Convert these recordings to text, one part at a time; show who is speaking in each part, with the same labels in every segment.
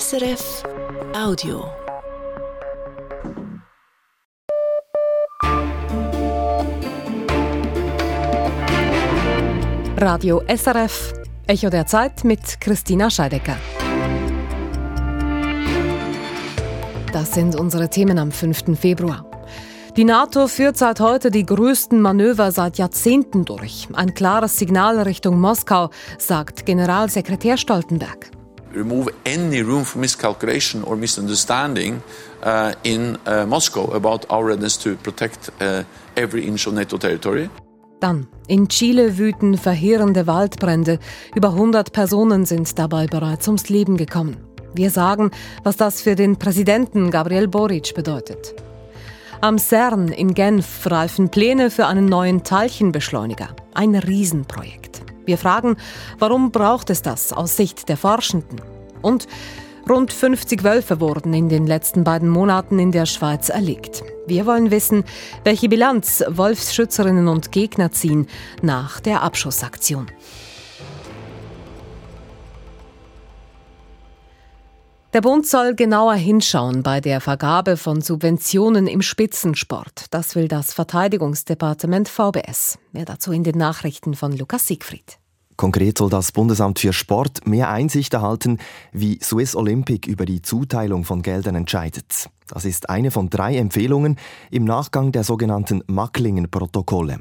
Speaker 1: SRF Audio.
Speaker 2: Radio SRF, Echo der Zeit mit Christina Scheidecker. Das sind unsere Themen am 5. Februar. Die NATO führt seit heute die größten Manöver seit Jahrzehnten durch. Ein klares Signal Richtung Moskau, sagt Generalsekretär Stoltenberg.
Speaker 3: Remove any room for miscalculation or misunderstanding uh, in uh, Moscow about our readiness to protect uh, every inch of NATO territory.
Speaker 2: Dann, in Chile wüten verheerende Waldbrände. Über 100 Personen sind dabei bereits ums Leben gekommen. Wir sagen, was das für den Präsidenten Gabriel Boric bedeutet. Am CERN in Genf reifen Pläne für einen neuen Teilchenbeschleuniger. Ein Riesenprojekt. Wir fragen, warum braucht es das aus Sicht der Forschenden? Und rund 50 Wölfe wurden in den letzten beiden Monaten in der Schweiz erlegt. Wir wollen wissen, welche Bilanz Wolfsschützerinnen und Gegner ziehen nach der Abschussaktion. Der Bund soll genauer hinschauen bei der Vergabe von Subventionen im Spitzensport. Das will das Verteidigungsdepartement VBS. Mehr dazu in den Nachrichten von Lukas Siegfried.
Speaker 4: Konkret soll das Bundesamt für Sport mehr Einsicht erhalten, wie Swiss Olympic über die Zuteilung von Geldern entscheidet. Das ist eine von drei Empfehlungen im Nachgang der sogenannten Macklingen-Protokolle.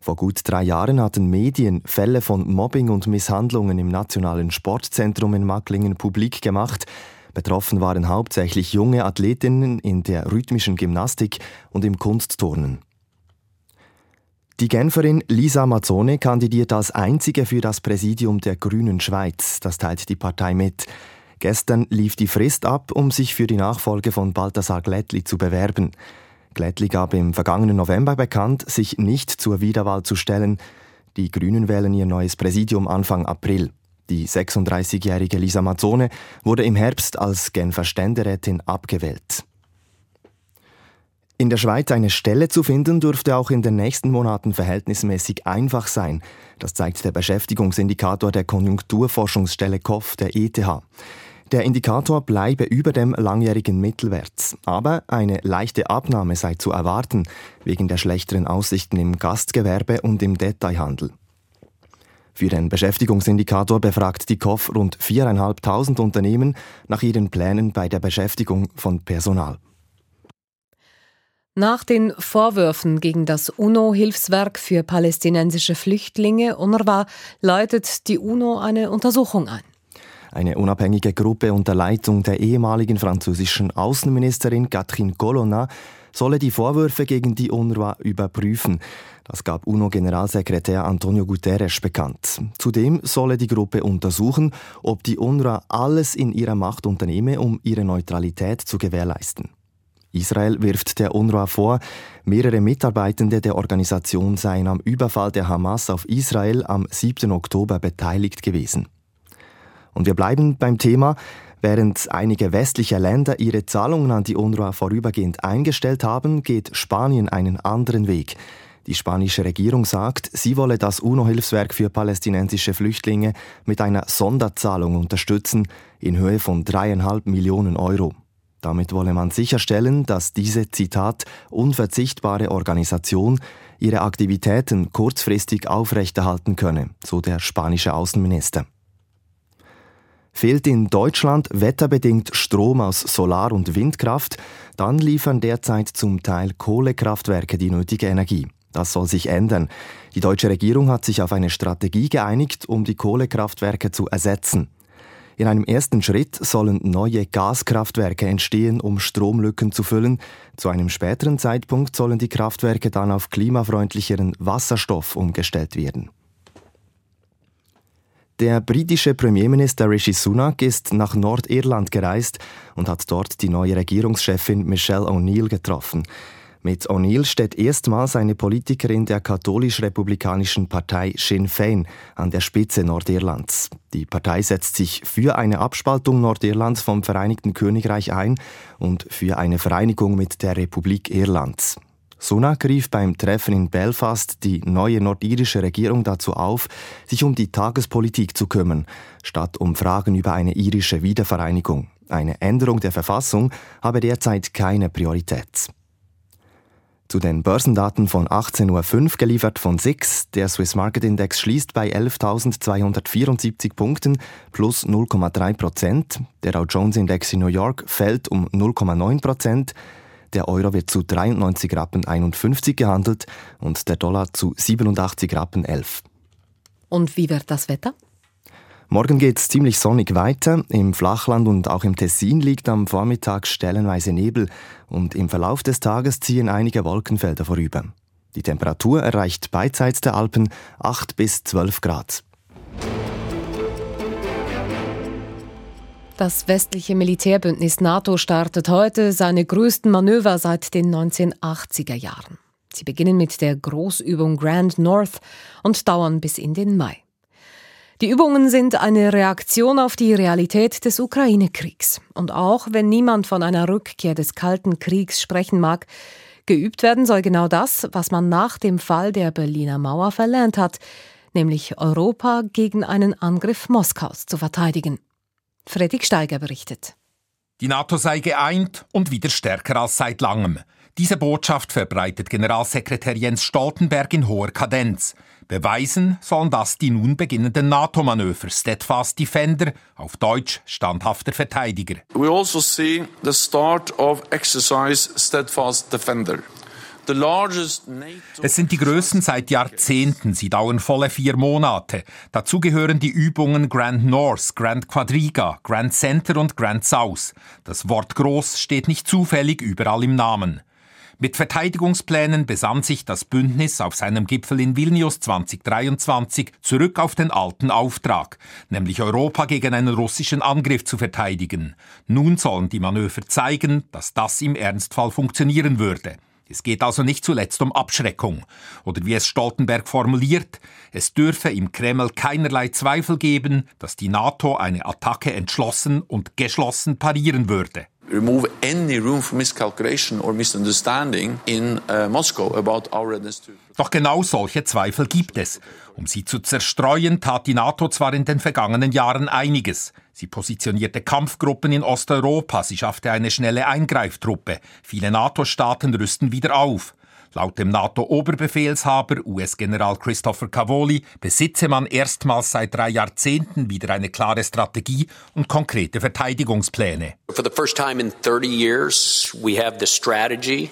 Speaker 4: Vor gut drei Jahren hatten Medien Fälle von Mobbing und Misshandlungen im Nationalen Sportzentrum in Macklingen publik gemacht. Betroffen waren hauptsächlich junge Athletinnen in der rhythmischen Gymnastik und im Kunstturnen. Die Genferin Lisa Mazzone kandidiert als einzige für das Präsidium der Grünen Schweiz. Das teilt die Partei mit. Gestern lief die Frist ab, um sich für die Nachfolge von Balthasar Glättli zu bewerben. Glättli gab im vergangenen November bekannt, sich nicht zur Wiederwahl zu stellen. Die Grünen wählen ihr neues Präsidium Anfang April. Die 36-jährige Lisa Mazzone wurde im Herbst als Genfer Ständerätin abgewählt. In der Schweiz eine Stelle zu finden, dürfte auch in den nächsten Monaten verhältnismäßig einfach sein. Das zeigt der Beschäftigungsindikator der Konjunkturforschungsstelle KOF der ETH. Der Indikator bleibe über dem langjährigen Mittelwert. Aber eine leichte Abnahme sei zu erwarten, wegen der schlechteren Aussichten im Gastgewerbe und im Detailhandel. Für den Beschäftigungsindikator befragt die KOF rund 4.500 Unternehmen nach ihren Plänen bei der Beschäftigung von Personal.
Speaker 2: Nach den Vorwürfen gegen das UNO-Hilfswerk für palästinensische Flüchtlinge UNRWA leitet die UNO eine Untersuchung ein.
Speaker 4: Eine unabhängige Gruppe unter Leitung der ehemaligen französischen Außenministerin Catherine Colonna solle die Vorwürfe gegen die UNRWA überprüfen. Das gab UNO-Generalsekretär Antonio Guterres bekannt. Zudem solle die Gruppe untersuchen, ob die UNRWA alles in ihrer Macht unternehme, um ihre Neutralität zu gewährleisten. Israel wirft der UNRWA vor, mehrere Mitarbeitende der Organisation seien am Überfall der Hamas auf Israel am 7. Oktober beteiligt gewesen. Und wir bleiben beim Thema. Während einige westliche Länder ihre Zahlungen an die UNRWA vorübergehend eingestellt haben, geht Spanien einen anderen Weg. Die spanische Regierung sagt, sie wolle das UNO-Hilfswerk für palästinensische Flüchtlinge mit einer Sonderzahlung unterstützen in Höhe von dreieinhalb Millionen Euro. Damit wolle man sicherstellen, dass diese, Zitat, unverzichtbare Organisation ihre Aktivitäten kurzfristig aufrechterhalten könne, so der spanische Außenminister. Fehlt in Deutschland wetterbedingt Strom aus Solar- und Windkraft, dann liefern derzeit zum Teil Kohlekraftwerke die nötige Energie. Das soll sich ändern. Die deutsche Regierung hat sich auf eine Strategie geeinigt, um die Kohlekraftwerke zu ersetzen. In einem ersten Schritt sollen neue Gaskraftwerke entstehen, um Stromlücken zu füllen. Zu einem späteren Zeitpunkt sollen die Kraftwerke dann auf klimafreundlicheren Wasserstoff umgestellt werden. Der britische Premierminister Rishi Sunak ist nach Nordirland gereist und hat dort die neue Regierungschefin Michelle O'Neill getroffen. Mit O'Neill steht erstmals eine Politikerin der katholisch-republikanischen Partei Sinn Féin an der Spitze Nordirlands. Die Partei setzt sich für eine Abspaltung Nordirlands vom Vereinigten Königreich ein und für eine Vereinigung mit der Republik Irlands. Sunak rief beim Treffen in Belfast die neue nordirische Regierung dazu auf, sich um die Tagespolitik zu kümmern, statt um Fragen über eine irische Wiedervereinigung. Eine Änderung der Verfassung habe derzeit keine Priorität. Zu den Börsendaten von 18.05 Uhr geliefert von SIX. Der Swiss Market Index schließt bei 11.274 Punkten plus 0,3 Prozent. Der Dow Jones Index in New York fällt um 0,9 Prozent. Der Euro wird zu 93 Rappen 51 gehandelt und der Dollar zu 87 Rappen 11.
Speaker 2: Und wie wird das Wetter?
Speaker 4: Morgen geht es ziemlich sonnig weiter. Im Flachland und auch im Tessin liegt am Vormittag stellenweise Nebel und im Verlauf des Tages ziehen einige Wolkenfelder vorüber. Die Temperatur erreicht beidseits der Alpen 8 bis 12 Grad.
Speaker 2: Das westliche Militärbündnis NATO startet heute seine größten Manöver seit den 1980er Jahren. Sie beginnen mit der Großübung Grand North und dauern bis in den Mai. Die Übungen sind eine Reaktion auf die Realität des Ukraine-Kriegs. Und auch wenn niemand von einer Rückkehr des Kalten Kriegs sprechen mag, geübt werden soll genau das, was man nach dem Fall der Berliner Mauer verlernt hat, nämlich Europa gegen einen Angriff Moskaus zu verteidigen. Fredrik Steiger berichtet.
Speaker 5: Die NATO sei geeint und wieder stärker als seit langem. Diese Botschaft verbreitet Generalsekretär Jens Stoltenberg in hoher Kadenz. Beweisen sollen das die nun beginnenden NATO-Manöver Steadfast Defender, auf Deutsch standhafter Verteidiger.
Speaker 3: We also see the start of exercise Steadfast Defender.
Speaker 5: Es sind die größten seit Jahrzehnten. Sie dauern volle vier Monate. Dazu gehören die Übungen Grand North, Grand Quadriga, Grand Center und Grand South. Das Wort groß steht nicht zufällig überall im Namen. Mit Verteidigungsplänen besann sich das Bündnis auf seinem Gipfel in Vilnius 2023 zurück auf den alten Auftrag, nämlich Europa gegen einen russischen Angriff zu verteidigen. Nun sollen die Manöver zeigen, dass das im Ernstfall funktionieren würde. Es geht also nicht zuletzt um Abschreckung. Oder wie es Stoltenberg formuliert, es dürfe im Kreml keinerlei Zweifel geben, dass die NATO eine Attacke entschlossen und geschlossen parieren würde
Speaker 3: remove any room for miscalculation or misunderstanding in uh, Moscow about our readiness to.
Speaker 5: Doch genau solche Zweifel gibt es. Um sie zu zerstreuen, tat die NATO zwar in den vergangenen Jahren einiges. Sie positionierte Kampfgruppen in Osteuropa, sie schaffte eine schnelle Eingreiftruppe. Viele NATO-Staaten rüsten wieder auf. Laut dem NATO-Oberbefehlshaber, US-General Christopher Cavoli, besitze man erstmals seit drei Jahrzehnten wieder eine klare Strategie und konkrete Verteidigungspläne.
Speaker 6: For the first time in 30 years, we have the strategy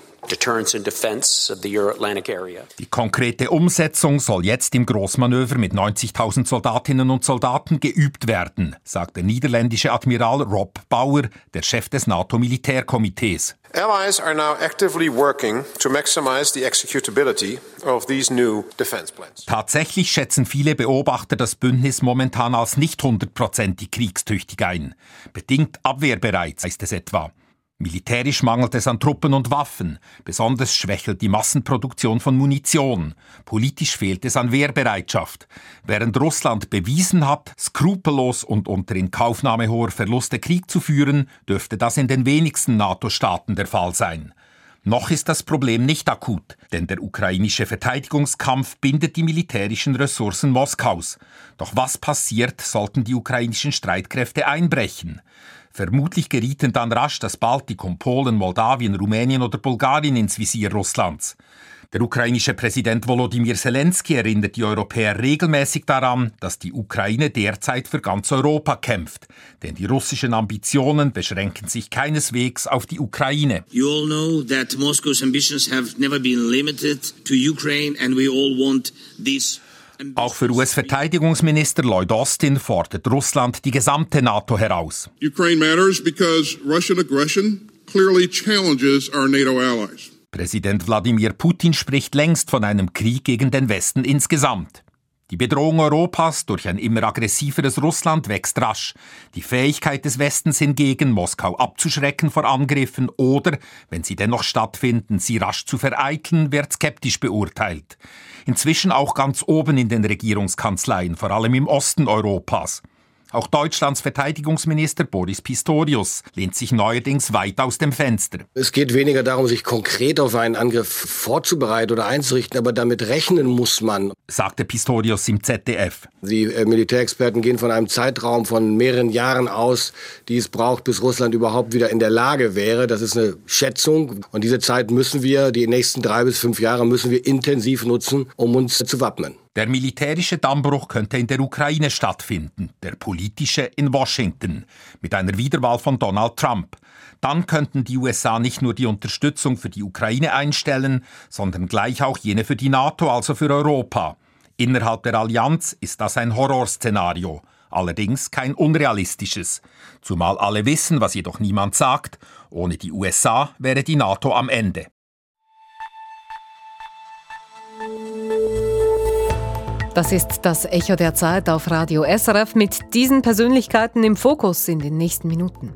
Speaker 5: die konkrete Umsetzung soll jetzt im Großmanöver mit 90.000 Soldatinnen und Soldaten geübt werden, sagt der niederländische Admiral Rob Bauer, der Chef des NATO-Militärkomitees. Allies are now actively working to maximize the executability of these new defense plans. Tatsächlich schätzen viele Beobachter das Bündnis momentan als nicht hundertprozentig kriegstüchtig ein. Bedingt abwehrbereit, heißt es etwa. Militärisch mangelt es an Truppen und Waffen, besonders schwächelt die Massenproduktion von Munition, politisch fehlt es an Wehrbereitschaft. Während Russland bewiesen hat, skrupellos und unter Inkaufnahme hoher Verluste Krieg zu führen, dürfte das in den wenigsten NATO-Staaten der Fall sein. Noch ist das Problem nicht akut, denn der ukrainische Verteidigungskampf bindet die militärischen Ressourcen Moskaus. Doch was passiert, sollten die ukrainischen Streitkräfte einbrechen? Vermutlich gerieten dann rasch das Baltikum, Polen, Moldawien, Rumänien oder Bulgarien ins Visier Russlands. Der ukrainische Präsident Volodymyr Zelensky erinnert die Europäer regelmäßig daran, dass die Ukraine derzeit für ganz Europa kämpft. Denn die russischen Ambitionen beschränken sich keineswegs auf die Ukraine. You all know that Moscow's ambitions have never been limited to Ukraine and we all want this auch für US-Verteidigungsminister Lloyd Austin fordert Russland die gesamte NATO heraus. Ukraine matters because Russian aggression clearly challenges our NATO allies. Präsident Wladimir Putin spricht längst von einem Krieg gegen den Westen insgesamt. Die Bedrohung Europas durch ein immer aggressiveres Russland wächst rasch. Die Fähigkeit des Westens hingegen, Moskau abzuschrecken vor Angriffen oder, wenn sie dennoch stattfinden, sie rasch zu vereiteln, wird skeptisch beurteilt. Inzwischen auch ganz oben in den Regierungskanzleien, vor allem im Osten Europas. Auch Deutschlands Verteidigungsminister Boris Pistorius lehnt sich neuerdings weit aus dem Fenster.
Speaker 7: Es geht weniger darum, sich konkret auf einen Angriff vorzubereiten oder einzurichten, aber damit rechnen muss man,
Speaker 5: sagte Pistorius im ZDF.
Speaker 7: Die äh, Militärexperten gehen von einem Zeitraum von mehreren Jahren aus, die es braucht, bis Russland überhaupt wieder in der Lage wäre. Das ist eine Schätzung. Und diese Zeit müssen wir, die nächsten drei bis fünf Jahre, müssen wir intensiv nutzen, um uns zu wappnen.
Speaker 5: Der militärische Dammbruch könnte in der Ukraine stattfinden, der politische in Washington, mit einer Wiederwahl von Donald Trump. Dann könnten die USA nicht nur die Unterstützung für die Ukraine einstellen, sondern gleich auch jene für die NATO, also für Europa. Innerhalb der Allianz ist das ein Horrorszenario, allerdings kein unrealistisches. Zumal alle wissen, was jedoch niemand sagt, ohne die USA wäre die NATO am Ende.
Speaker 2: Das ist das Echo der Zeit auf Radio SRF mit diesen Persönlichkeiten im Fokus in den nächsten Minuten.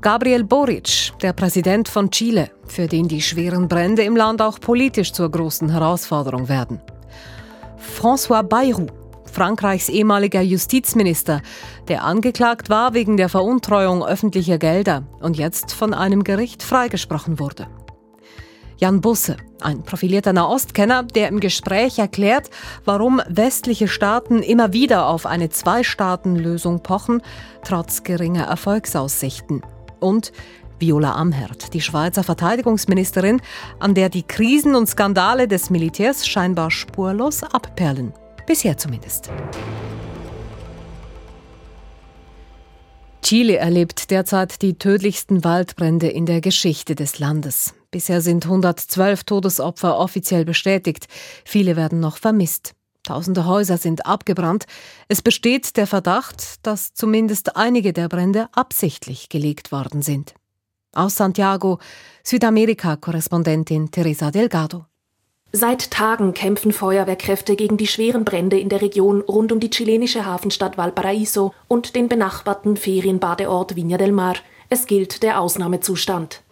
Speaker 2: Gabriel Boric, der Präsident von Chile, für den die schweren Brände im Land auch politisch zur großen Herausforderung werden. François Bayrou, Frankreichs ehemaliger Justizminister, der angeklagt war wegen der Veruntreuung öffentlicher Gelder und jetzt von einem Gericht freigesprochen wurde. Jan Busse, ein profilierter Nahostkenner, der im Gespräch erklärt, warum westliche Staaten immer wieder auf eine Zwei-Staaten-Lösung pochen, trotz geringer Erfolgsaussichten. Und Viola Amherd, die Schweizer Verteidigungsministerin, an der die Krisen und Skandale des Militärs scheinbar spurlos abperlen. Bisher zumindest. Chile erlebt derzeit die tödlichsten Waldbrände in der Geschichte des Landes. Bisher sind 112 Todesopfer offiziell bestätigt. Viele werden noch vermisst. Tausende Häuser sind abgebrannt. Es besteht der Verdacht, dass zumindest einige der Brände absichtlich gelegt worden sind. Aus Santiago, Südamerika-Korrespondentin Teresa Delgado.
Speaker 8: Seit Tagen kämpfen Feuerwehrkräfte gegen die schweren Brände in der Region rund um die chilenische Hafenstadt Valparaíso und den benachbarten Ferienbadeort Viña del Mar. Es gilt der Ausnahmezustand.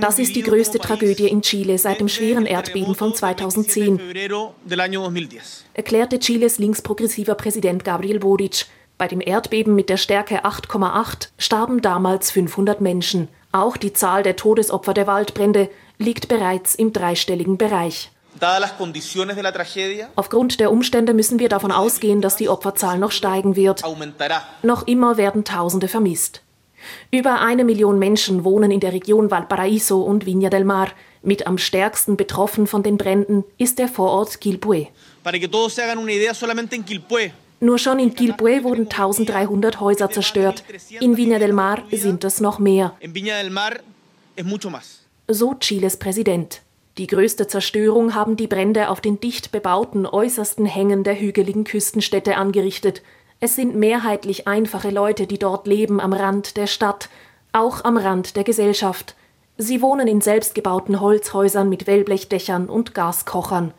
Speaker 8: Das ist die größte Tragödie in Chile seit dem schweren Erdbeben von 2010, erklärte Chiles linksprogressiver Präsident Gabriel Boric. Bei dem Erdbeben mit der Stärke 8,8 starben damals 500 Menschen. Auch die Zahl der Todesopfer der Waldbrände liegt bereits im dreistelligen Bereich. Aufgrund der Umstände müssen wir davon ausgehen, dass die Opferzahl noch steigen wird. Noch immer werden Tausende vermisst. Über eine Million Menschen wohnen in der Region Valparaíso und Viña del Mar. Mit am stärksten betroffen von den Bränden ist der Vorort Quilpué. Nur schon in Quilpué wurden 1300 Häuser zerstört. In Viña del Mar sind es noch mehr. So Chiles Präsident. Die größte Zerstörung haben die Brände auf den dicht bebauten äußersten Hängen der hügeligen Küstenstädte angerichtet. Es sind mehrheitlich einfache Leute, die dort leben am Rand der Stadt, auch am Rand der Gesellschaft. Sie wohnen in selbstgebauten Holzhäusern mit Wellblechdächern und Gaskochern.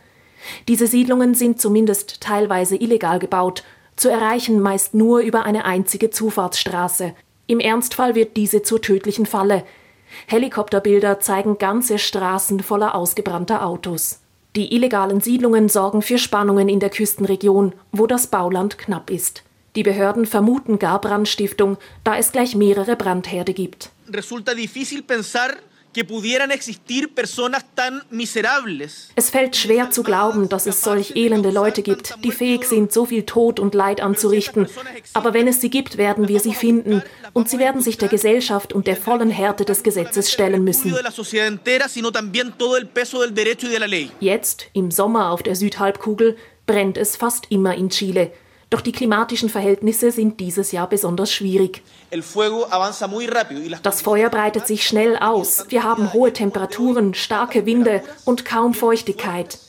Speaker 8: Diese Siedlungen sind zumindest teilweise illegal gebaut, zu erreichen meist nur über eine einzige Zufahrtsstraße. Im Ernstfall wird diese zur tödlichen Falle. Helikopterbilder zeigen ganze Straßen voller ausgebrannter Autos. Die illegalen Siedlungen sorgen für Spannungen in der Küstenregion, wo das Bauland knapp ist. Die Behörden vermuten gar Brandstiftung, da es gleich mehrere Brandherde gibt. Es fällt schwer zu glauben, dass es solch elende Leute gibt, die fähig sind, so viel Tod und Leid anzurichten. Aber wenn es sie gibt, werden wir sie finden. Und sie werden sich der Gesellschaft und der vollen Härte des Gesetzes stellen müssen. Jetzt, im Sommer auf der Südhalbkugel, brennt es fast immer in Chile. Doch die klimatischen Verhältnisse sind dieses Jahr besonders schwierig. Das Feuer breitet sich schnell aus. Wir haben hohe Temperaturen, starke Winde und kaum Feuchtigkeit.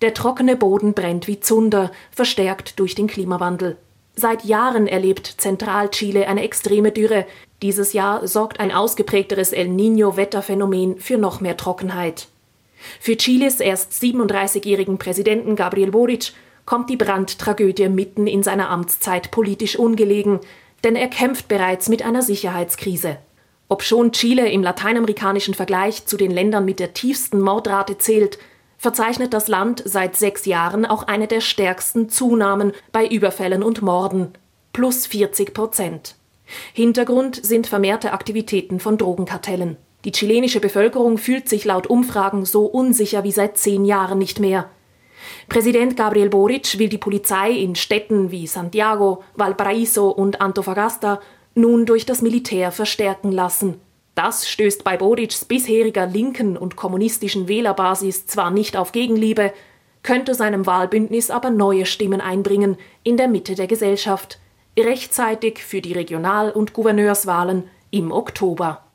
Speaker 8: Der trockene Boden brennt wie Zunder, verstärkt durch den Klimawandel. Seit Jahren erlebt Zentralchile eine extreme Dürre. Dieses Jahr sorgt ein ausgeprägteres El Niño-Wetterphänomen für noch mehr Trockenheit. Für Chiles erst 37-jährigen Präsidenten Gabriel Boric kommt die Brandtragödie mitten in seiner Amtszeit politisch ungelegen, denn er kämpft bereits mit einer Sicherheitskrise. Obschon Chile im lateinamerikanischen Vergleich zu den Ländern mit der tiefsten Mordrate zählt, verzeichnet das Land seit sechs Jahren auch eine der stärksten Zunahmen bei Überfällen und Morden. Plus 40 Prozent. Hintergrund sind vermehrte Aktivitäten von Drogenkartellen. Die chilenische Bevölkerung fühlt sich laut Umfragen so unsicher wie seit zehn Jahren nicht mehr. Präsident Gabriel Boric will die Polizei in Städten wie Santiago, Valparaiso und Antofagasta nun durch das Militär verstärken lassen. Das stößt bei Borics bisheriger linken und kommunistischen Wählerbasis zwar nicht auf Gegenliebe, könnte seinem Wahlbündnis aber neue Stimmen einbringen in der Mitte der Gesellschaft, rechtzeitig für die Regional- und Gouverneurswahlen im Oktober.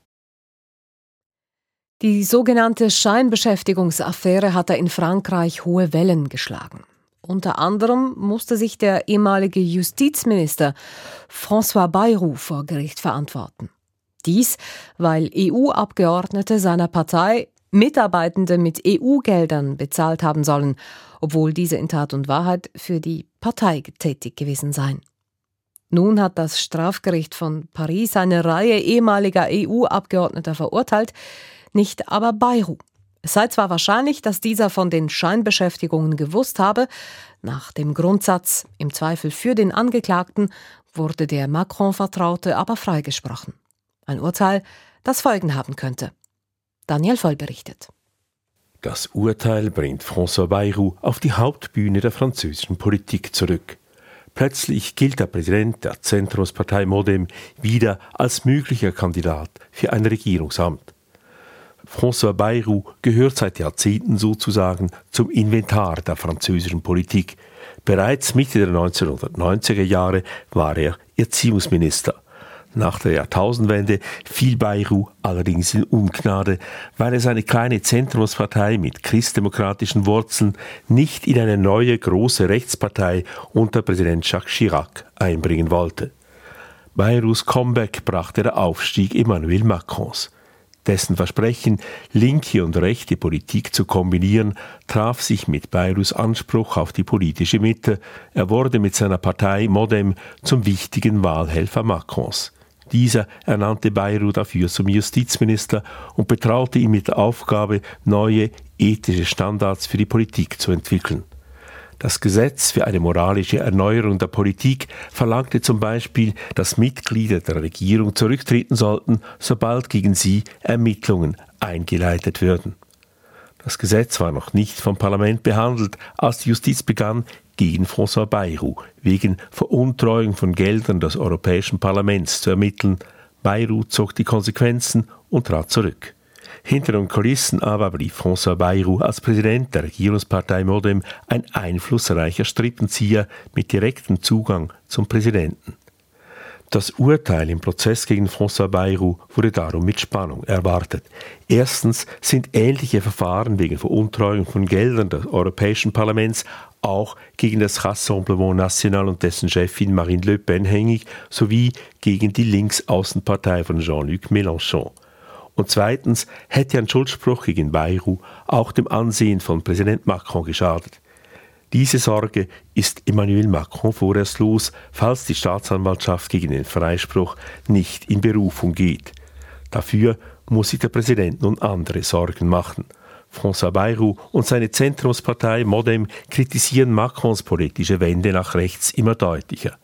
Speaker 2: Die sogenannte Scheinbeschäftigungsaffäre hatte in Frankreich hohe Wellen geschlagen. Unter anderem musste sich der ehemalige Justizminister François Bayrou vor Gericht verantworten. Dies, weil EU-Abgeordnete seiner Partei Mitarbeitende mit EU-Geldern bezahlt haben sollen, obwohl diese in Tat und Wahrheit für die Partei tätig gewesen seien. Nun hat das Strafgericht von Paris eine Reihe ehemaliger EU-Abgeordneter verurteilt, nicht aber Bayrou. Es sei zwar wahrscheinlich, dass dieser von den Scheinbeschäftigungen gewusst habe, nach dem Grundsatz im Zweifel für den Angeklagten wurde der Macron-Vertraute aber freigesprochen. Ein Urteil, das Folgen haben könnte. Daniel Voll berichtet.
Speaker 9: Das Urteil bringt François Bayrou auf die Hauptbühne der französischen Politik zurück. Plötzlich gilt der Präsident der Zentrumspartei Modem wieder als möglicher Kandidat für ein Regierungsamt. François Bayrou gehört seit Jahrzehnten sozusagen zum Inventar der französischen Politik. Bereits Mitte der 1990er Jahre war er Erziehungsminister. Nach der Jahrtausendwende fiel Bayrou allerdings in Ungnade, weil er seine kleine Zentrumspartei mit christdemokratischen Wurzeln nicht in eine neue große Rechtspartei unter Präsident Jacques Chirac einbringen wollte. Bayrous Comeback brachte der Aufstieg Emmanuel Macrons. Dessen Versprechen, linke und rechte Politik zu kombinieren, traf sich mit Bayrous Anspruch auf die politische Mitte. Er wurde mit seiner Partei Modem zum wichtigen Wahlhelfer Macrons. Dieser ernannte Bayrou dafür zum Justizminister und betraute ihn mit der Aufgabe, neue ethische Standards für die Politik zu entwickeln. Das Gesetz für eine moralische Erneuerung der Politik verlangte zum Beispiel, dass Mitglieder der Regierung zurücktreten sollten, sobald gegen sie Ermittlungen eingeleitet würden. Das Gesetz war noch nicht vom Parlament behandelt, als die Justiz begann, gegen François Bayrou wegen Veruntreuung von Geldern des Europäischen Parlaments zu ermitteln. Bayrou zog die Konsequenzen und trat zurück. Hinter den Kulissen aber blieb François Bayrou als Präsident der Regierungspartei Modem ein einflussreicher Strippenzieher mit direktem Zugang zum Präsidenten. Das Urteil im Prozess gegen François Bayrou wurde darum mit Spannung erwartet. Erstens sind ähnliche Verfahren wegen Veruntreuung von Geldern des Europäischen Parlaments auch gegen das Rassemblement National und dessen Chefin Marine Le Pen hängig sowie gegen die Linksaußenpartei von Jean-Luc Mélenchon. Und zweitens hätte ein Schuldspruch gegen Bayrou auch dem Ansehen von Präsident Macron geschadet. Diese Sorge ist Emmanuel Macron vorerst los, falls die Staatsanwaltschaft gegen den Freispruch nicht in Berufung geht. Dafür muss sich der Präsident nun andere Sorgen machen. François Bayrou und seine Zentrumspartei Modem kritisieren Macrons politische Wende nach rechts immer deutlicher.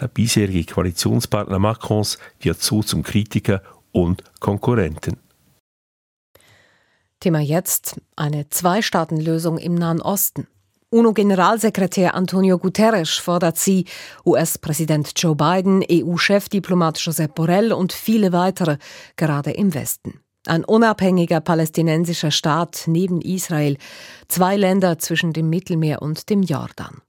Speaker 9: Der bisherige Koalitionspartner Macrons wird so zum Kritiker und Konkurrenten.
Speaker 2: Thema jetzt eine Zwei-Staaten-Lösung im Nahen Osten. UNO-Generalsekretär Antonio Guterres fordert sie, US-Präsident Joe Biden, EU-Chefdiplomat Josep Borrell und viele weitere, gerade im Westen. Ein unabhängiger palästinensischer Staat neben Israel, zwei Länder zwischen dem Mittelmeer und dem Jordan.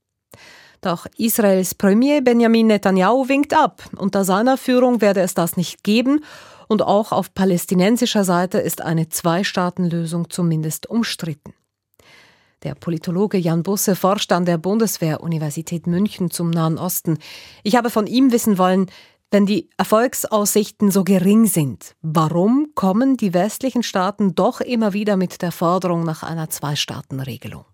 Speaker 2: Doch Israels Premier Benjamin Netanyahu winkt ab. Unter seiner Führung werde es das nicht geben und auch auf palästinensischer Seite ist eine Zwei-Staaten-Lösung zumindest umstritten. Der Politologe Jan Busse forscht an der Bundeswehr-Universität München zum Nahen Osten. Ich habe von ihm wissen wollen, wenn die Erfolgsaussichten so gering sind, warum kommen die westlichen Staaten doch immer wieder mit der Forderung nach einer Zwei-Staaten-Regelung?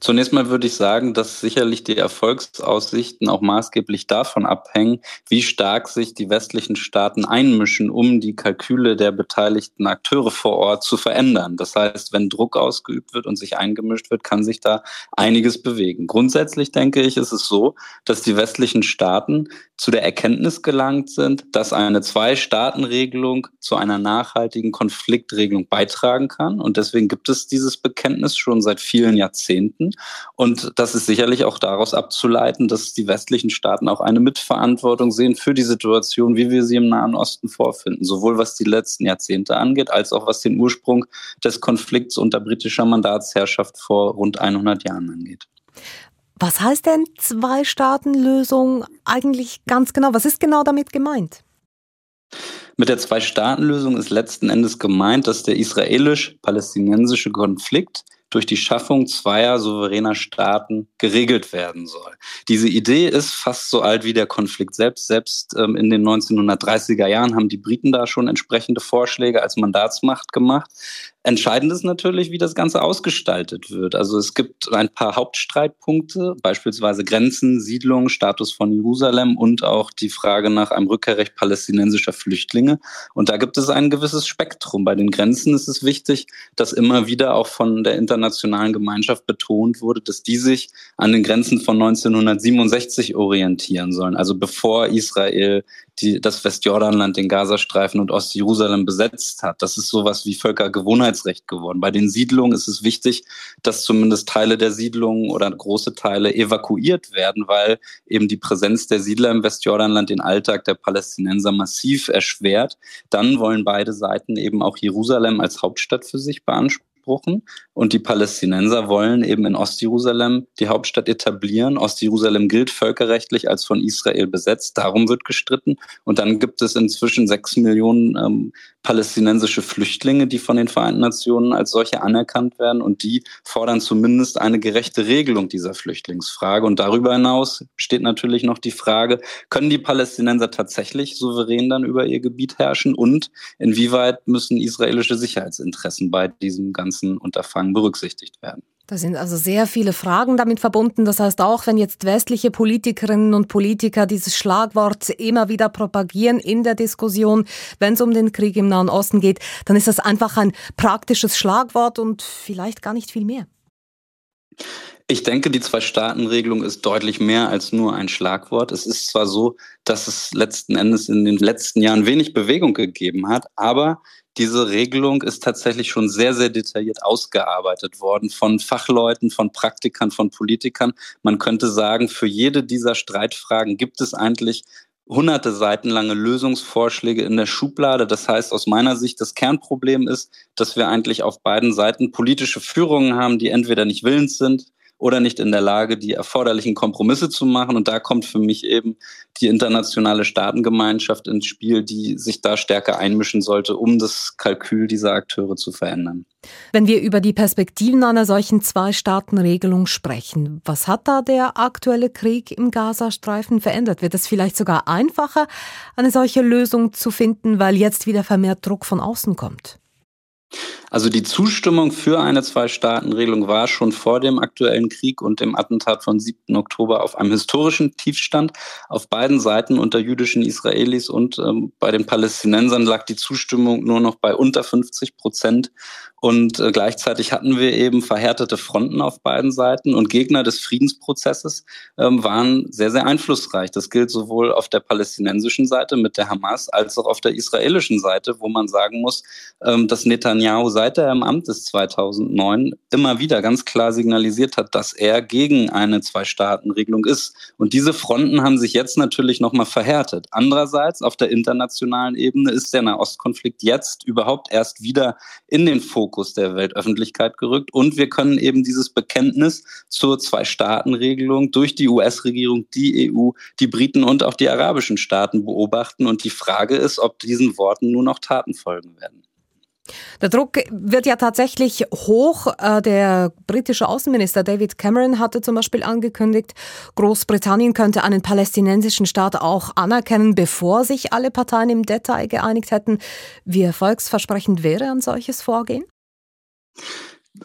Speaker 10: Zunächst mal würde ich sagen, dass sicherlich die Erfolgsaussichten auch maßgeblich davon abhängen, wie stark sich die westlichen Staaten einmischen, um die Kalküle der beteiligten Akteure vor Ort zu verändern. Das heißt, wenn Druck ausgeübt wird und sich eingemischt wird, kann sich da einiges bewegen. Grundsätzlich denke ich, ist es so, dass die westlichen Staaten zu der Erkenntnis gelangt sind, dass eine Zwei-Staaten-Regelung zu einer nachhaltigen Konfliktregelung beitragen kann. Und deswegen gibt es dieses Bekenntnis schon seit vielen Jahrzehnten. Und das ist sicherlich auch daraus abzuleiten, dass die westlichen Staaten auch eine Mitverantwortung sehen für die Situation, wie wir sie im Nahen Osten vorfinden, sowohl was die letzten Jahrzehnte angeht, als auch was den Ursprung des Konflikts unter britischer Mandatsherrschaft vor rund 100 Jahren angeht.
Speaker 2: Was heißt denn Zwei-Staaten-Lösung eigentlich ganz genau? Was ist genau damit gemeint?
Speaker 10: Mit der Zwei-Staaten-Lösung ist letzten Endes gemeint, dass der israelisch-palästinensische Konflikt durch die Schaffung zweier souveräner Staaten geregelt werden soll. Diese Idee ist fast so alt wie der Konflikt selbst. Selbst ähm, in den 1930er Jahren haben die Briten da schon entsprechende Vorschläge als Mandatsmacht gemacht. Entscheidend ist natürlich, wie das Ganze ausgestaltet wird. Also es gibt ein paar Hauptstreitpunkte, beispielsweise Grenzen, Siedlung, Status von Jerusalem und auch die Frage nach einem Rückkehrrecht palästinensischer Flüchtlinge. Und da gibt es ein gewisses Spektrum. Bei den Grenzen ist es wichtig, dass immer wieder auch von der internationalen Gemeinschaft betont wurde, dass die sich an den Grenzen von 1967 orientieren sollen. Also bevor Israel die, das Westjordanland, den Gazastreifen und Ostjerusalem besetzt hat. Das ist sowas wie Völkergewohnheitsrecht geworden. Bei den Siedlungen ist es wichtig, dass zumindest Teile der Siedlungen oder große Teile evakuiert werden, weil eben die Präsenz der Siedler im Westjordanland den Alltag der Palästinenser massiv erschwert. Dann wollen beide Seiten eben auch Jerusalem als Hauptstadt für sich beanspruchen beanspruchen. Und die Palästinenser wollen eben in Ostjerusalem die Hauptstadt etablieren. Ostjerusalem gilt völkerrechtlich als von Israel besetzt. Darum wird gestritten. Und dann gibt es inzwischen sechs Millionen ähm, palästinensische Flüchtlinge, die von den Vereinten Nationen als solche anerkannt werden. Und die fordern zumindest eine gerechte Regelung dieser Flüchtlingsfrage. Und darüber hinaus steht natürlich noch die Frage, können die Palästinenser tatsächlich souverän dann über ihr Gebiet herrschen? Und inwieweit müssen israelische Sicherheitsinteressen bei diesem ganzen ganzen Unterfangen berücksichtigt werden.
Speaker 2: Da sind also sehr viele Fragen damit verbunden. Das heißt, auch wenn jetzt westliche Politikerinnen und Politiker dieses Schlagwort immer wieder propagieren in der Diskussion, wenn es um den Krieg im Nahen Osten geht, dann ist das einfach ein praktisches Schlagwort und vielleicht gar nicht viel mehr.
Speaker 10: Ich denke, die Zwei-Staaten-Regelung ist deutlich mehr als nur ein Schlagwort. Es ist zwar so, dass es letzten Endes in den letzten Jahren wenig Bewegung gegeben hat, aber diese Regelung ist tatsächlich schon sehr, sehr detailliert ausgearbeitet worden von Fachleuten, von Praktikern, von Politikern. Man könnte sagen, für jede dieser Streitfragen gibt es eigentlich hunderte Seiten lange Lösungsvorschläge in der Schublade. Das heißt, aus meiner Sicht, das Kernproblem ist, dass wir eigentlich auf beiden Seiten politische Führungen haben, die entweder nicht willens sind, oder nicht in der Lage, die erforderlichen Kompromisse zu machen. Und da kommt für mich eben die internationale Staatengemeinschaft ins Spiel, die sich da stärker einmischen sollte, um das Kalkül dieser Akteure zu verändern.
Speaker 2: Wenn wir über die Perspektiven einer solchen Zwei-Staaten-Regelung sprechen, was hat da der aktuelle Krieg im Gazastreifen verändert? Wird es vielleicht sogar einfacher, eine solche Lösung zu finden, weil jetzt wieder vermehrt Druck von außen kommt?
Speaker 10: Also die Zustimmung für eine Zwei-Staaten-Regelung war schon vor dem aktuellen Krieg und dem Attentat von 7. Oktober auf einem historischen Tiefstand. Auf beiden Seiten unter jüdischen Israelis und ähm, bei den Palästinensern lag die Zustimmung nur noch bei unter 50 Prozent. Und äh, gleichzeitig hatten wir eben verhärtete Fronten auf beiden Seiten und Gegner des Friedensprozesses ähm, waren sehr, sehr einflussreich. Das gilt sowohl auf der palästinensischen Seite mit der Hamas als auch auf der israelischen Seite, wo man sagen muss, ähm, dass Netanyahu seit er im Amt ist 2009 immer wieder ganz klar signalisiert hat, dass er gegen eine Zwei-Staaten-Regelung ist. Und diese Fronten haben sich jetzt natürlich nochmal verhärtet. Andererseits auf der internationalen Ebene ist der Nahostkonflikt jetzt überhaupt erst wieder in den Fokus der Weltöffentlichkeit gerückt. Und wir können eben dieses Bekenntnis zur Zwei-Staaten-Regelung durch die US-Regierung, die EU, die Briten und auch die arabischen Staaten beobachten. Und die Frage ist, ob diesen Worten nur noch Taten folgen werden.
Speaker 2: Der Druck wird ja tatsächlich hoch. Äh, der britische Außenminister David Cameron hatte zum Beispiel angekündigt, Großbritannien könnte einen palästinensischen Staat auch anerkennen, bevor sich alle Parteien im Detail geeinigt hätten. Wie erfolgsversprechend wäre ein solches Vorgehen?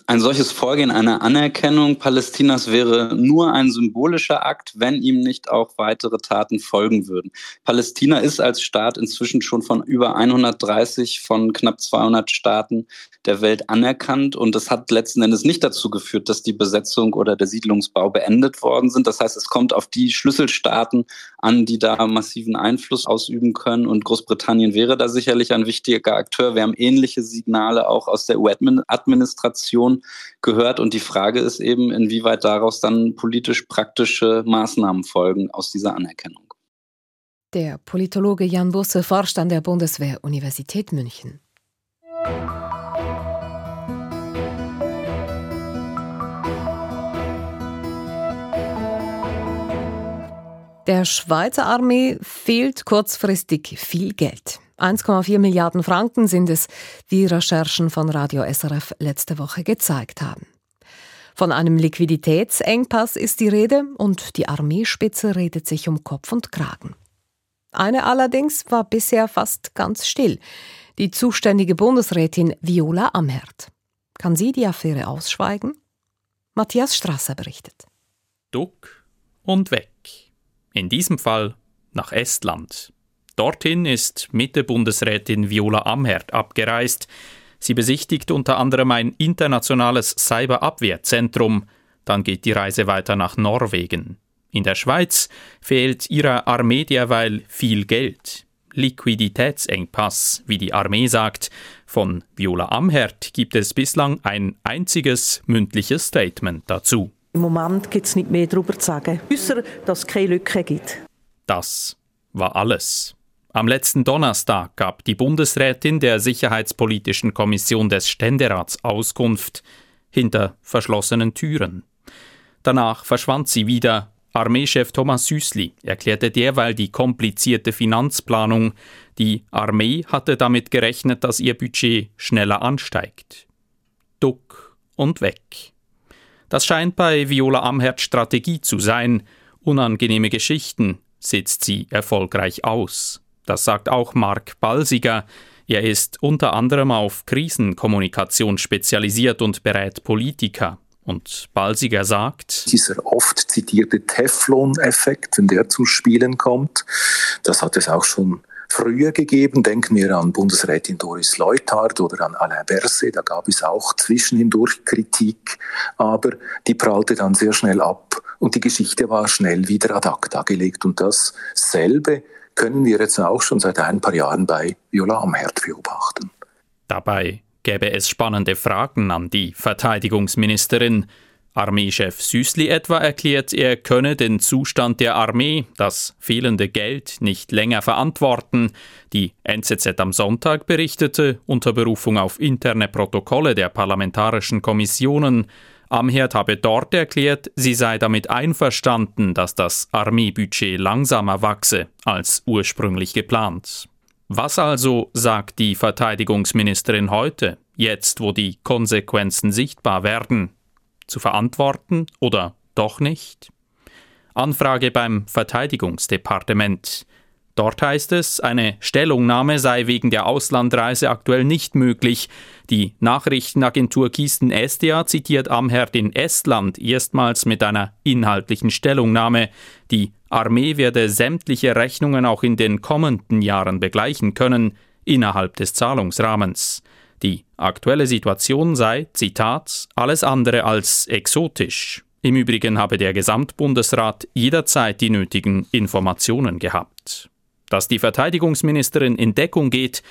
Speaker 10: Ein solches Vorgehen einer Anerkennung Palästinas wäre nur ein symbolischer Akt, wenn ihm nicht auch weitere Taten folgen würden. Palästina ist als Staat inzwischen schon von über 130 von knapp 200 Staaten der Welt anerkannt und es hat letzten Endes nicht dazu geführt, dass die Besetzung oder der Siedlungsbau beendet worden sind. Das heißt, es kommt auf die Schlüsselstaaten an, die da massiven Einfluss ausüben können und Großbritannien wäre da sicherlich ein wichtiger Akteur. Wir haben ähnliche Signale auch aus der EU-Administration gehört und die Frage ist eben, inwieweit daraus dann politisch praktische Maßnahmen folgen aus dieser Anerkennung.
Speaker 2: Der Politologe Jan Busse forscht an der Bundeswehr-Universität München. Der Schweizer Armee fehlt kurzfristig viel Geld. 1,4 Milliarden Franken sind es, wie Recherchen von Radio SRF letzte Woche gezeigt haben. Von einem Liquiditätsengpass ist die Rede und die Armeespitze redet sich um Kopf und Kragen. Eine allerdings war bisher fast ganz still. Die zuständige Bundesrätin Viola Amherd. Kann sie die Affäre ausschweigen? Matthias Strasser berichtet.
Speaker 11: Duck und weg. In diesem Fall nach Estland. Dorthin ist Mitte-Bundesrätin Viola Amherd abgereist. Sie besichtigt unter anderem ein internationales Cyberabwehrzentrum. Dann geht die Reise weiter nach Norwegen. In der Schweiz fehlt ihrer Armee derweil viel Geld. Liquiditätsengpass, wie die Armee sagt. Von Viola Amherd gibt es bislang ein einziges mündliches Statement dazu.
Speaker 12: Im Moment gibt es nicht mehr darüber zu sagen, außer dass es keine Lücke gibt.
Speaker 11: Das war alles. Am letzten Donnerstag gab die Bundesrätin der Sicherheitspolitischen Kommission des Ständerats Auskunft hinter verschlossenen Türen. Danach verschwand sie wieder. Armeechef Thomas Süßli erklärte derweil die komplizierte Finanzplanung. Die Armee hatte damit gerechnet, dass ihr Budget schneller ansteigt. Duck und weg. Das scheint bei Viola Amherd Strategie zu sein. Unangenehme Geschichten sitzt sie erfolgreich aus. Das sagt auch Mark Balsiger. Er ist unter anderem auf Krisenkommunikation spezialisiert und berät Politiker. Und Balsiger sagt,
Speaker 13: dieser oft zitierte Teflon-Effekt, wenn der zu Spielen kommt, das hat es auch schon früher gegeben. Denken wir an Bundesrätin Doris Leuthard oder an Alain Berset. Da gab es auch zwischendurch Kritik, aber die prallte dann sehr schnell ab und die Geschichte war schnell wieder ad acta gelegt. Und dasselbe können wir jetzt auch schon seit ein paar Jahren bei Viola Amherd beobachten.
Speaker 11: Dabei gäbe es spannende Fragen an die Verteidigungsministerin. Armeechef Süßli etwa erklärt, er könne den Zustand der Armee, das fehlende Geld, nicht länger verantworten. Die NZZ am Sonntag berichtete unter Berufung auf interne Protokolle der parlamentarischen Kommissionen, Amherd habe dort erklärt, sie sei damit einverstanden, dass das Armeebudget langsamer wachse als ursprünglich geplant. Was also sagt die Verteidigungsministerin heute, jetzt wo die Konsequenzen sichtbar werden? Zu verantworten oder doch nicht? Anfrage beim Verteidigungsdepartement. Dort heißt es, eine Stellungnahme sei wegen der Auslandreise aktuell nicht möglich. Die Nachrichtenagentur Kisten Estia zitiert Amherd in Estland erstmals mit einer inhaltlichen Stellungnahme. Die Armee werde sämtliche Rechnungen auch in den kommenden Jahren begleichen können, innerhalb des Zahlungsrahmens. Die aktuelle Situation sei, Zitat, alles andere als exotisch. Im Übrigen habe der Gesamtbundesrat jederzeit die nötigen Informationen gehabt. Dass die Verteidigungsministerin in Deckung geht,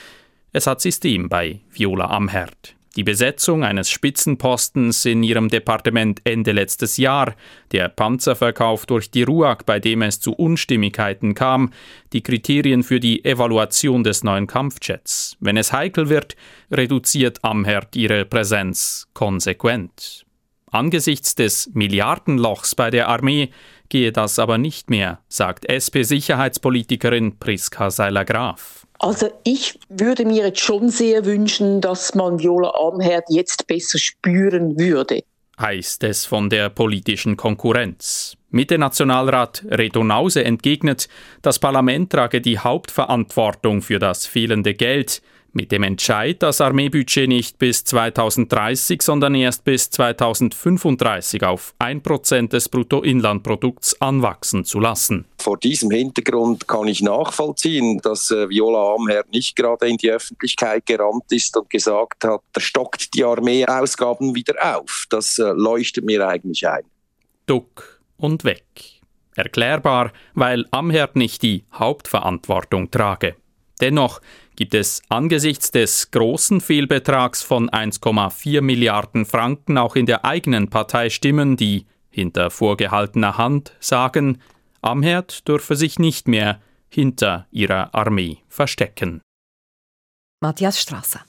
Speaker 11: es hat System bei Viola Amherd. Die Besetzung eines Spitzenpostens in ihrem Departement Ende letztes Jahr, der Panzerverkauf durch die RUAG, bei dem es zu Unstimmigkeiten kam, die Kriterien für die Evaluation des neuen Kampfjets. Wenn es heikel wird, reduziert Amherd ihre Präsenz konsequent. Angesichts des Milliardenlochs bei der Armee gehe das aber nicht mehr, sagt SP-Sicherheitspolitikerin Priska Seiler-Graf.
Speaker 14: Also ich würde mir jetzt schon sehr wünschen, dass man Viola Amherd jetzt besser spüren würde.
Speaker 11: Heißt es von der politischen Konkurrenz. Mitte-Nationalrat Reto Nause entgegnet, das Parlament trage die Hauptverantwortung für das fehlende Geld. Mit dem Entscheid, das Armeebudget nicht bis 2030, sondern erst bis 2035 auf 1% des Bruttoinlandprodukts anwachsen zu lassen.
Speaker 15: Vor diesem Hintergrund kann ich nachvollziehen, dass äh, Viola Amherd nicht gerade in die Öffentlichkeit gerannt ist und gesagt hat, da stockt die Armeeausgaben wieder auf. Das äh, leuchtet mir eigentlich ein.
Speaker 11: Duck und weg. Erklärbar, weil Amherd nicht die Hauptverantwortung trage. Dennoch gibt es angesichts des großen Fehlbetrags von 1,4 Milliarden Franken auch in der eigenen Partei Stimmen, die hinter vorgehaltener Hand sagen, Amherd dürfe sich nicht mehr hinter ihrer Armee verstecken.
Speaker 2: Matthias Strasser.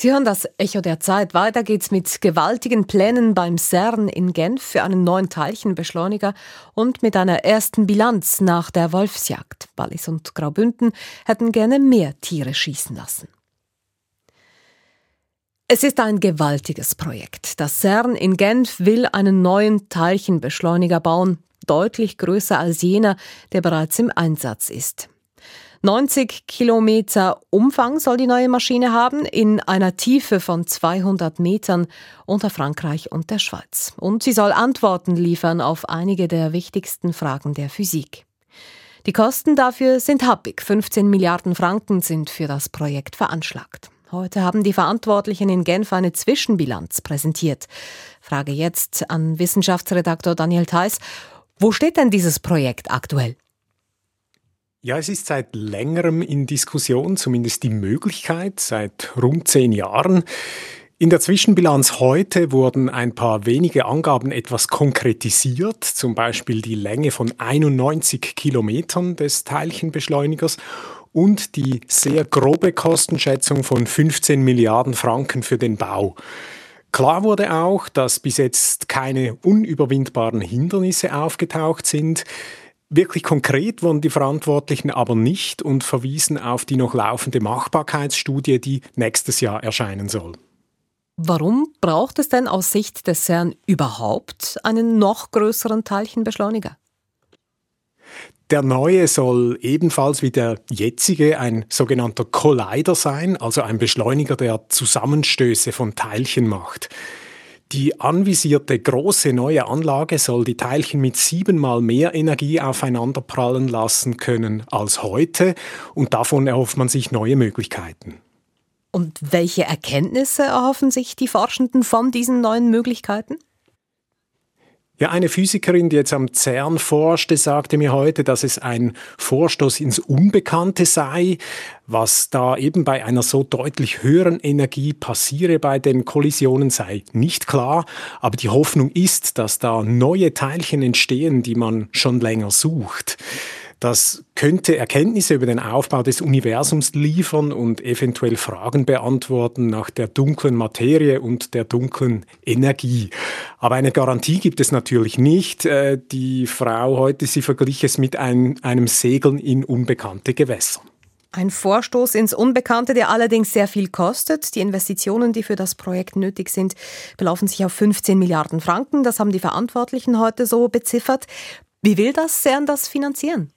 Speaker 2: Sie hören das Echo der Zeit. Weiter geht's mit gewaltigen Plänen beim CERN in Genf für einen neuen Teilchenbeschleuniger und mit einer ersten Bilanz nach der Wolfsjagd. Wallis und Graubünden hätten gerne mehr Tiere schießen lassen. Es ist ein gewaltiges Projekt. Das CERN in Genf will einen neuen Teilchenbeschleuniger bauen, deutlich größer als jener, der bereits im Einsatz ist. 90 Kilometer Umfang soll die neue Maschine haben, in einer Tiefe von 200 Metern unter Frankreich und der Schweiz. Und sie soll Antworten liefern auf einige der wichtigsten Fragen der Physik. Die Kosten dafür sind happig. 15 Milliarden Franken sind für das Projekt veranschlagt. Heute haben die Verantwortlichen in Genf eine Zwischenbilanz präsentiert. Frage jetzt an Wissenschaftsredaktor Daniel Theiss. Wo steht denn dieses Projekt aktuell?
Speaker 16: Ja, es ist seit längerem in Diskussion, zumindest die Möglichkeit, seit rund zehn Jahren. In der Zwischenbilanz heute wurden ein paar wenige Angaben etwas konkretisiert, zum Beispiel die Länge von 91 Kilometern des Teilchenbeschleunigers und die sehr grobe Kostenschätzung von 15 Milliarden Franken für den Bau. Klar wurde auch, dass bis jetzt keine unüberwindbaren Hindernisse aufgetaucht sind. Wirklich konkret wurden die Verantwortlichen aber nicht und verwiesen auf die noch laufende Machbarkeitsstudie, die nächstes Jahr erscheinen soll.
Speaker 2: Warum braucht es denn aus Sicht des CERN überhaupt einen noch größeren Teilchenbeschleuniger?
Speaker 16: Der neue soll ebenfalls wie der jetzige ein sogenannter Collider sein, also ein Beschleuniger, der Zusammenstöße von Teilchen macht. Die anvisierte große neue Anlage soll die Teilchen mit siebenmal mehr Energie aufeinander prallen lassen können als heute und davon erhofft man sich neue Möglichkeiten.
Speaker 2: Und welche Erkenntnisse erhoffen sich die Forschenden von diesen neuen Möglichkeiten?
Speaker 16: Ja, eine Physikerin, die jetzt am CERN forschte, sagte mir heute, dass es ein Vorstoß ins Unbekannte sei, was da eben bei einer so deutlich höheren Energie passiere bei den Kollisionen sei nicht klar, aber die Hoffnung ist, dass da neue Teilchen entstehen, die man schon länger sucht. Das könnte Erkenntnisse über den Aufbau des Universums liefern und eventuell Fragen beantworten nach der dunklen Materie und der dunklen Energie. Aber eine Garantie gibt es natürlich nicht. Äh, die Frau heute, sie verglich es mit ein, einem Segeln in unbekannte Gewässer.
Speaker 2: Ein Vorstoß ins Unbekannte, der allerdings sehr viel kostet. Die Investitionen, die für das Projekt nötig sind, belaufen sich auf 15 Milliarden Franken. Das haben die Verantwortlichen heute so beziffert. Wie will das CERN das finanzieren?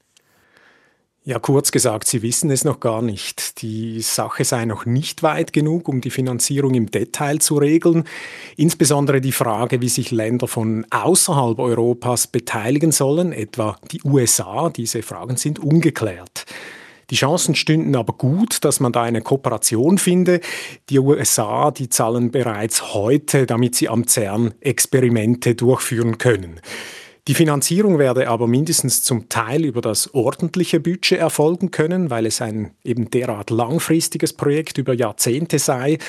Speaker 16: Ja, kurz gesagt, Sie wissen es noch gar nicht. Die Sache sei noch nicht weit genug, um die Finanzierung im Detail zu regeln. Insbesondere die Frage, wie sich Länder von außerhalb Europas beteiligen sollen, etwa die USA, diese Fragen sind ungeklärt. Die Chancen stünden aber gut, dass man da eine Kooperation finde. Die USA, die zahlen bereits heute, damit sie am CERN Experimente durchführen können. Die Finanzierung werde aber mindestens zum Teil über das ordentliche Budget erfolgen können, weil es ein eben derart langfristiges Projekt über Jahrzehnte sei.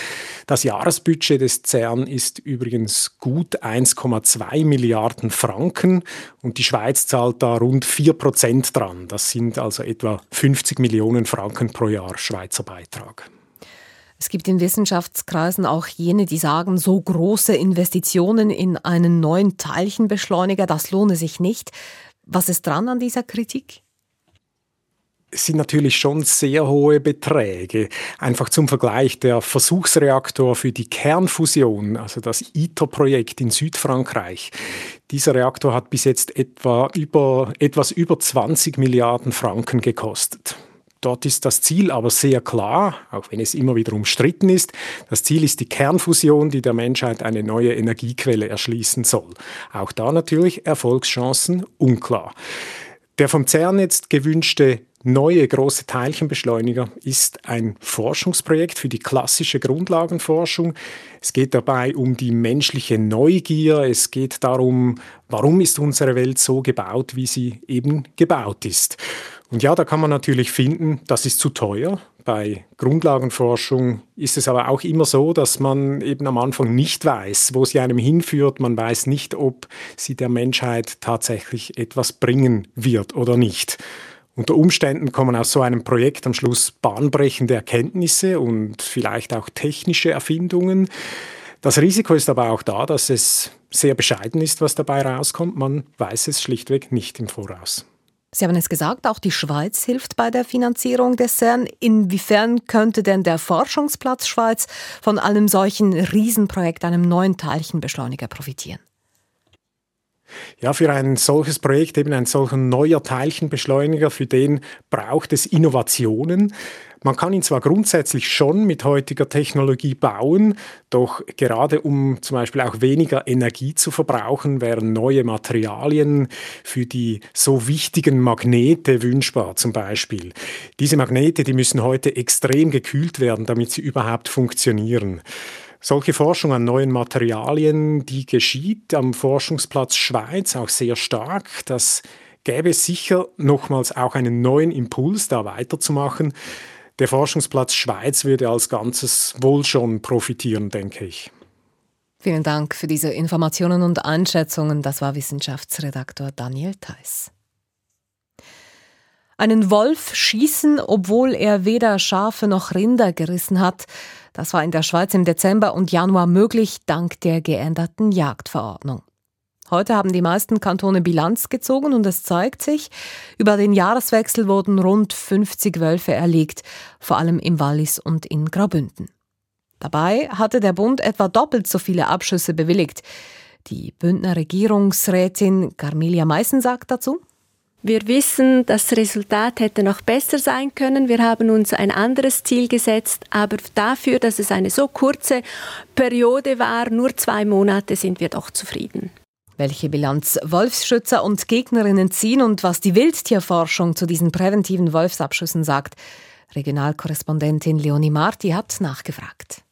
Speaker 16: Das Jahresbudget des CERN ist übrigens gut 1,2 Milliarden Franken und die Schweiz zahlt da rund 4 Prozent dran. Das sind also etwa 50 Millionen Franken pro Jahr Schweizer Beitrag.
Speaker 2: Es gibt in Wissenschaftskreisen auch jene, die sagen, so große Investitionen in einen neuen Teilchenbeschleuniger, das lohne sich nicht. Was ist dran an dieser Kritik?
Speaker 16: Es sind natürlich schon sehr hohe Beträge. Einfach zum Vergleich, der Versuchsreaktor für die Kernfusion, also das ITER-Projekt in Südfrankreich, dieser Reaktor hat bis jetzt etwa über, etwas über 20 Milliarden Franken gekostet. Dort ist das Ziel aber sehr klar, auch wenn es immer wieder umstritten ist. Das Ziel ist die Kernfusion, die der Menschheit eine neue Energiequelle erschließen soll. Auch da natürlich Erfolgschancen unklar. Der vom CERN jetzt gewünschte neue große Teilchenbeschleuniger ist ein Forschungsprojekt für die klassische Grundlagenforschung. Es geht dabei um die menschliche Neugier. Es geht darum, warum ist unsere Welt so gebaut, wie sie eben gebaut ist. Und ja, da kann man natürlich finden, das ist zu teuer. Bei Grundlagenforschung ist es aber auch immer so, dass man eben am Anfang nicht weiß, wo sie einem hinführt. Man weiß nicht, ob sie der Menschheit tatsächlich etwas bringen wird oder nicht. Unter Umständen kommen aus so einem Projekt am Schluss bahnbrechende Erkenntnisse und vielleicht auch technische Erfindungen. Das Risiko ist aber auch da, dass es sehr bescheiden ist, was dabei rauskommt. Man weiß es schlichtweg nicht im Voraus.
Speaker 2: Sie haben es gesagt, auch die Schweiz hilft bei der Finanzierung des CERN. Inwiefern könnte denn der Forschungsplatz Schweiz von einem solchen Riesenprojekt, einem neuen Teilchenbeschleuniger profitieren?
Speaker 16: Ja, für ein solches Projekt, eben ein solcher neuer Teilchenbeschleuniger, für den braucht es Innovationen. Man kann ihn zwar grundsätzlich schon mit heutiger Technologie bauen, doch gerade um zum Beispiel auch weniger Energie zu verbrauchen, wären neue Materialien für die so wichtigen Magnete wünschbar zum Beispiel. Diese Magnete, die müssen heute extrem gekühlt werden, damit sie überhaupt funktionieren. Solche Forschung an neuen Materialien, die geschieht am Forschungsplatz Schweiz auch sehr stark. Das gäbe sicher nochmals auch einen neuen Impuls, da weiterzumachen. Der Forschungsplatz Schweiz würde als Ganzes wohl schon profitieren, denke ich.
Speaker 2: Vielen Dank für diese Informationen und Einschätzungen. Das war Wissenschaftsredaktor Daniel Theiss. Einen Wolf schießen, obwohl er weder Schafe noch Rinder gerissen hat. Das war in der Schweiz im Dezember und Januar möglich dank der geänderten Jagdverordnung. Heute haben die meisten Kantone Bilanz gezogen und es zeigt sich, über den Jahreswechsel wurden rund 50 Wölfe erlegt, vor allem im Wallis und in Graubünden. Dabei hatte der Bund etwa doppelt so viele Abschüsse bewilligt. Die Bündner Regierungsrätin Carmelia Meissen sagt dazu,
Speaker 17: wir wissen, das Resultat hätte noch besser sein können. Wir haben uns ein anderes Ziel gesetzt, aber dafür, dass es eine so kurze Periode war, nur zwei Monate, sind wir doch zufrieden.
Speaker 2: Welche Bilanz Wolfsschützer und Gegnerinnen ziehen und was die Wildtierforschung zu diesen präventiven Wolfsabschüssen sagt, Regionalkorrespondentin Leonie Marti hat nachgefragt.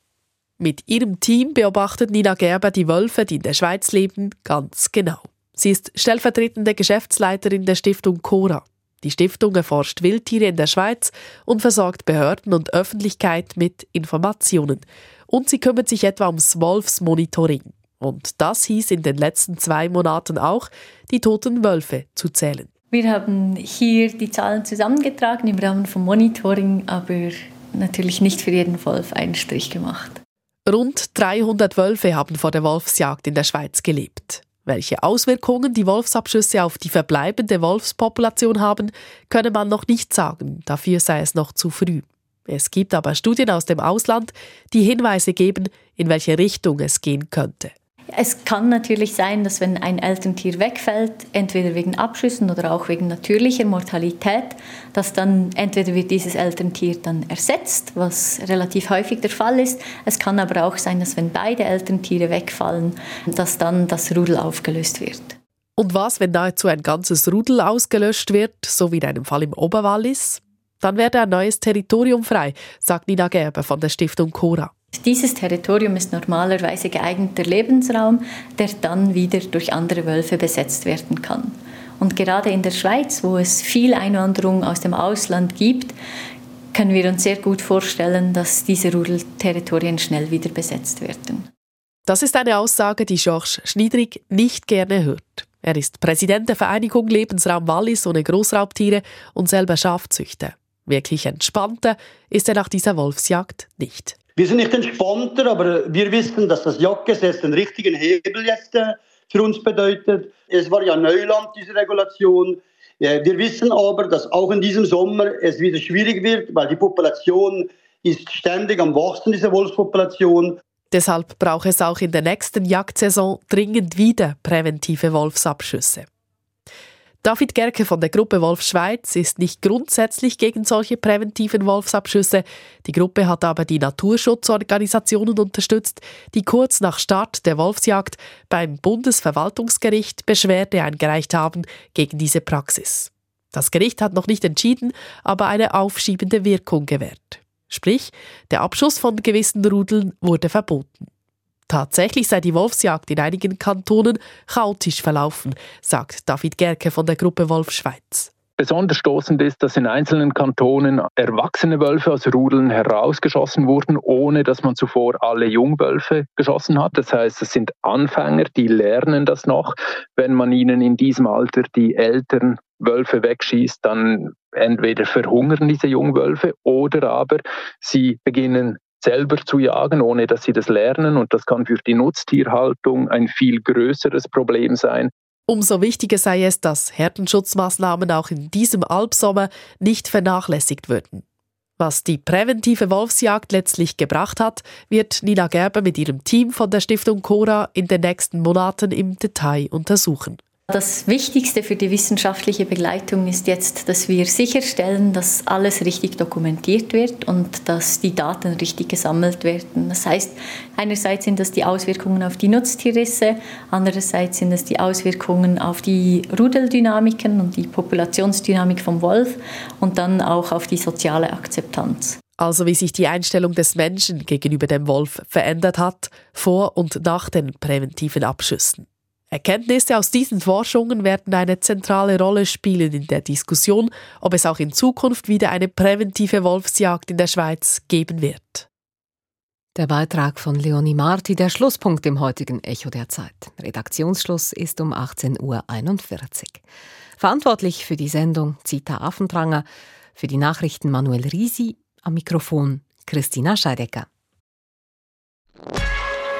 Speaker 18: Mit ihrem Team beobachtet Nina Gerber die Wölfe, die in der Schweiz leben, ganz genau. Sie ist stellvertretende Geschäftsleiterin der Stiftung Cora. Die Stiftung erforscht Wildtiere in der Schweiz und versorgt Behörden und Öffentlichkeit mit Informationen. Und sie kümmert sich etwa ums Wolfsmonitoring. Und das hieß in den letzten zwei Monaten auch, die toten Wölfe zu zählen.
Speaker 19: Wir haben hier die Zahlen zusammengetragen im Rahmen vom Monitoring, aber natürlich nicht für jeden Wolf einen Strich gemacht.
Speaker 18: Rund 300 Wölfe haben vor der Wolfsjagd in der Schweiz gelebt. Welche Auswirkungen die Wolfsabschüsse auf die verbleibende Wolfspopulation haben, könne man noch nicht sagen, dafür sei es noch zu früh. Es gibt aber Studien aus dem Ausland, die Hinweise geben, in welche Richtung es gehen könnte.
Speaker 19: Es kann natürlich sein, dass wenn ein Elterntier wegfällt, entweder wegen Abschüssen oder auch wegen natürlicher Mortalität, dass dann entweder wird dieses Elterntier dann ersetzt, was relativ häufig der Fall ist. Es kann aber auch sein, dass wenn beide Elterntiere wegfallen, dass dann das Rudel aufgelöst wird.
Speaker 18: Und was, wenn nahezu ein ganzes Rudel ausgelöscht wird, so wie in einem Fall im Oberwallis? Dann werde ein neues Territorium frei, sagt Nina Gerber von der Stiftung Cora.
Speaker 19: Dieses Territorium ist normalerweise geeigneter Lebensraum, der dann wieder durch andere Wölfe besetzt werden kann. Und gerade in der Schweiz, wo es viel Einwanderung aus dem Ausland gibt, können wir uns sehr gut vorstellen, dass diese Rudelterritorien schnell wieder besetzt werden.
Speaker 18: Das ist eine Aussage, die Georges Schniedrig nicht gerne hört. Er ist Präsident der Vereinigung Lebensraum Wallis ohne Großraubtiere und selber Schafzüchter. Wirklich entspannter ist er nach dieser Wolfsjagd nicht.
Speaker 20: Wir sind nicht entspannter, aber wir wissen, dass das Jagdgesetz den richtigen Hebel jetzt äh, für uns bedeutet. Es war ja Neuland, diese Regulation. Wir wissen aber, dass auch in diesem Sommer es wieder schwierig wird, weil die Population ist ständig am Wachsen, diese Wolfspopulation.
Speaker 18: Deshalb braucht es auch in der nächsten Jagdsaison dringend wieder präventive Wolfsabschüsse. David Gerke von der Gruppe Wolf Schweiz ist nicht grundsätzlich gegen solche präventiven Wolfsabschüsse. Die Gruppe hat aber die Naturschutzorganisationen unterstützt, die kurz nach Start der Wolfsjagd beim Bundesverwaltungsgericht Beschwerde eingereicht haben gegen diese Praxis. Das Gericht hat noch nicht entschieden, aber eine aufschiebende Wirkung gewährt. Sprich, der Abschuss von gewissen Rudeln wurde verboten. Tatsächlich sei die Wolfsjagd in einigen Kantonen chaotisch verlaufen, sagt David Gerke von der Gruppe Wolf Schweiz.
Speaker 21: Besonders stoßend ist, dass in einzelnen Kantonen erwachsene Wölfe aus Rudeln herausgeschossen wurden, ohne dass man zuvor alle Jungwölfe geschossen hat. Das heißt, es sind Anfänger, die lernen das noch. Wenn man ihnen in diesem Alter die älteren Wölfe wegschießt, dann entweder verhungern diese Jungwölfe oder aber sie beginnen selber zu jagen, ohne dass sie das lernen. Und das kann für die Nutztierhaltung ein viel größeres Problem sein.
Speaker 18: Umso wichtiger sei es, dass Herdenschutzmaßnahmen auch in diesem Albsommer nicht vernachlässigt würden. Was die präventive Wolfsjagd letztlich gebracht hat, wird Nina Gerber mit ihrem Team von der Stiftung Cora in den nächsten Monaten im Detail untersuchen.
Speaker 19: Das Wichtigste für die wissenschaftliche Begleitung ist jetzt, dass wir sicherstellen, dass alles richtig dokumentiert wird und dass die Daten richtig gesammelt werden. Das heißt, einerseits sind das die Auswirkungen auf die Nutztierrisse, andererseits sind es die Auswirkungen auf die Rudeldynamiken und die Populationsdynamik vom Wolf und dann auch auf die soziale Akzeptanz.
Speaker 18: Also wie sich die Einstellung des Menschen gegenüber dem Wolf verändert hat, vor und nach den präventiven Abschüssen. Erkenntnisse aus diesen Forschungen werden eine zentrale Rolle spielen in der Diskussion, ob es auch in Zukunft wieder eine präventive Wolfsjagd in der Schweiz geben wird.
Speaker 2: Der Beitrag von Leonie Marti, der Schlusspunkt im heutigen Echo der Zeit. Redaktionsschluss ist um 18.41 Uhr. Verantwortlich für die Sendung Zita Affentranger, für die Nachrichten Manuel Risi, am Mikrofon Christina Scheidecker.